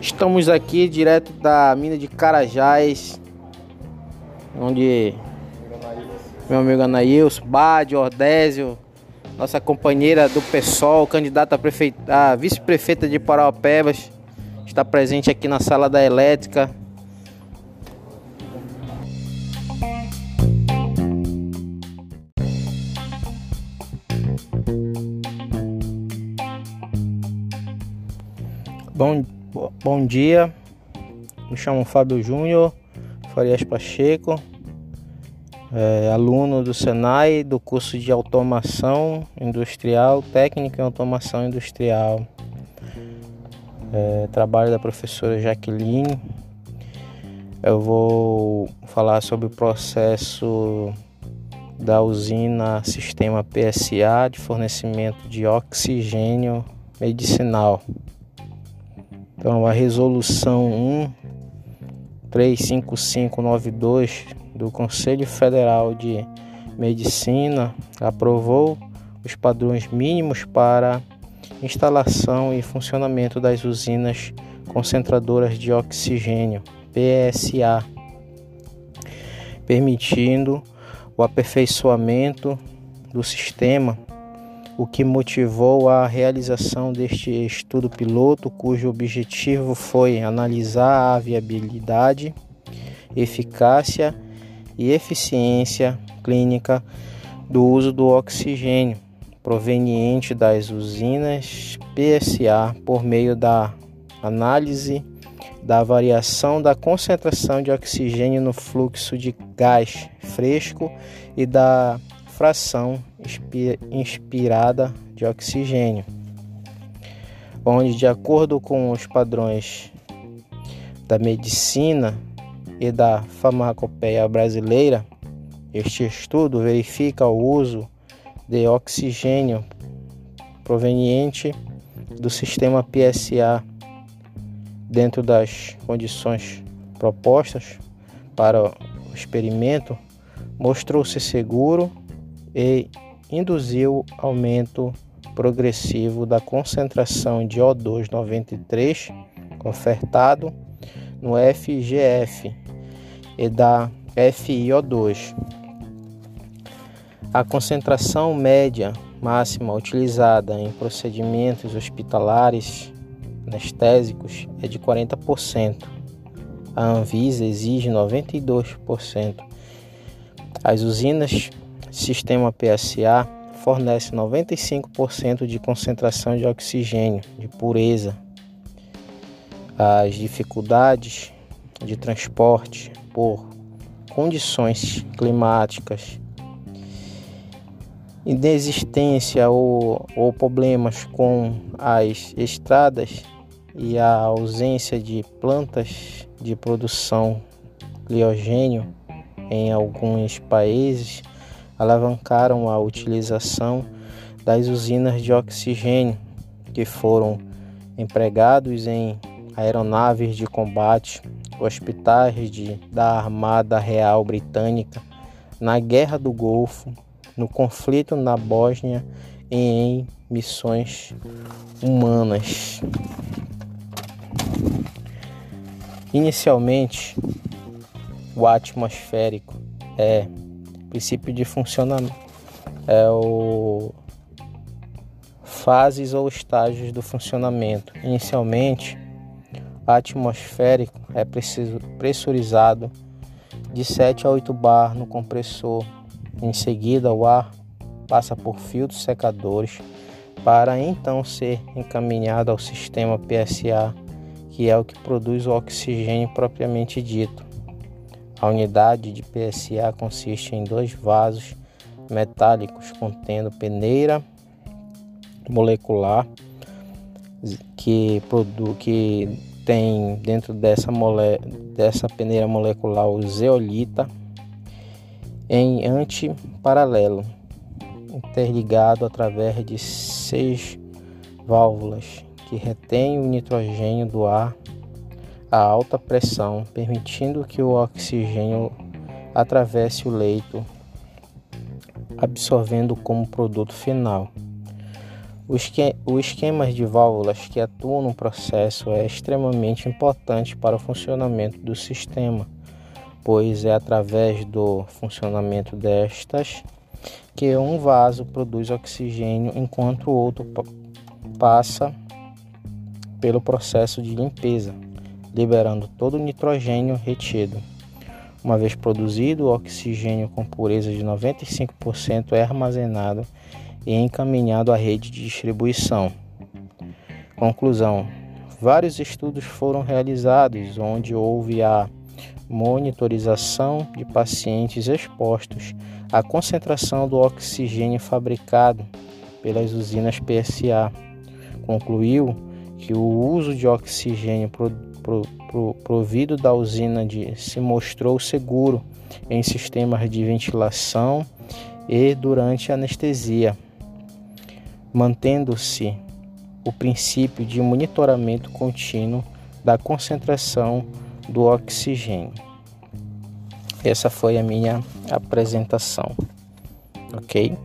Estamos aqui direto da mina de Carajás, onde meu amigo Anaílson, Bade, Ordésio, nossa companheira do PSOL, candidata a, prefeita, a vice-prefeita de Parauapebas, está presente aqui na sala da elétrica. Bom, bom dia, me chamo Fábio Júnior Farias Pacheco, é, aluno do Senai do curso de Automação Industrial, Técnica em Automação Industrial. É, trabalho da professora Jaqueline. Eu vou falar sobre o processo da usina Sistema PSA de fornecimento de oxigênio medicinal. Então, a resolução 1 do Conselho Federal de Medicina aprovou os padrões mínimos para instalação e funcionamento das usinas concentradoras de oxigênio, PSA, permitindo o aperfeiçoamento do sistema o que motivou a realização deste estudo piloto, cujo objetivo foi analisar a viabilidade, eficácia e eficiência clínica do uso do oxigênio proveniente das usinas PSA por meio da análise da variação da concentração de oxigênio no fluxo de gás fresco e da fração inspirada de oxigênio, onde, de acordo com os padrões da medicina e da farmacopeia brasileira, este estudo verifica o uso de oxigênio proveniente do sistema PSA dentro das condições propostas para o experimento mostrou-se seguro e induziu aumento progressivo da concentração de O2 93 ofertado no FGF e da FiO2. A concentração média máxima utilizada em procedimentos hospitalares anestésicos é de 40%. A Anvisa exige 92%. As usinas sistema PSA fornece 95% de concentração de oxigênio de pureza. As dificuldades de transporte por condições climáticas, inexistência ou, ou problemas com as estradas e a ausência de plantas de produção criogênio em alguns países alavancaram a utilização das usinas de oxigênio que foram empregados em aeronaves de combate, hospitais de, da Armada Real Britânica, na Guerra do Golfo, no conflito na Bósnia e em missões humanas. Inicialmente, o atmosférico é princípio de funcionamento é o fases ou estágios do funcionamento. Inicialmente, atmosférico é pressurizado de 7 a 8 bar no compressor. Em seguida, o ar passa por filtros secadores para então ser encaminhado ao sistema PSA, que é o que produz o oxigênio propriamente dito. A unidade de PSA consiste em dois vasos metálicos contendo peneira molecular que, que tem dentro dessa, mole, dessa peneira molecular o zeolita em antiparalelo interligado através de seis válvulas que retêm o nitrogênio do ar a alta pressão, permitindo que o oxigênio atravesse o leito absorvendo como produto final. O esquema de válvulas que atuam no processo é extremamente importante para o funcionamento do sistema, pois é através do funcionamento destas que um vaso produz oxigênio enquanto o outro passa pelo processo de limpeza, liberando todo o nitrogênio retido. Uma vez produzido, o oxigênio com pureza de 95% é armazenado e encaminhado à rede de distribuição. Conclusão: vários estudos foram realizados onde houve a monitorização de pacientes expostos à concentração do oxigênio fabricado pelas usinas PSA. Concluiu que o uso de oxigênio pro, pro, pro, provido da usina de, se mostrou seguro em sistemas de ventilação e durante a anestesia, mantendo-se o princípio de monitoramento contínuo da concentração do oxigênio. Essa foi a minha apresentação, ok?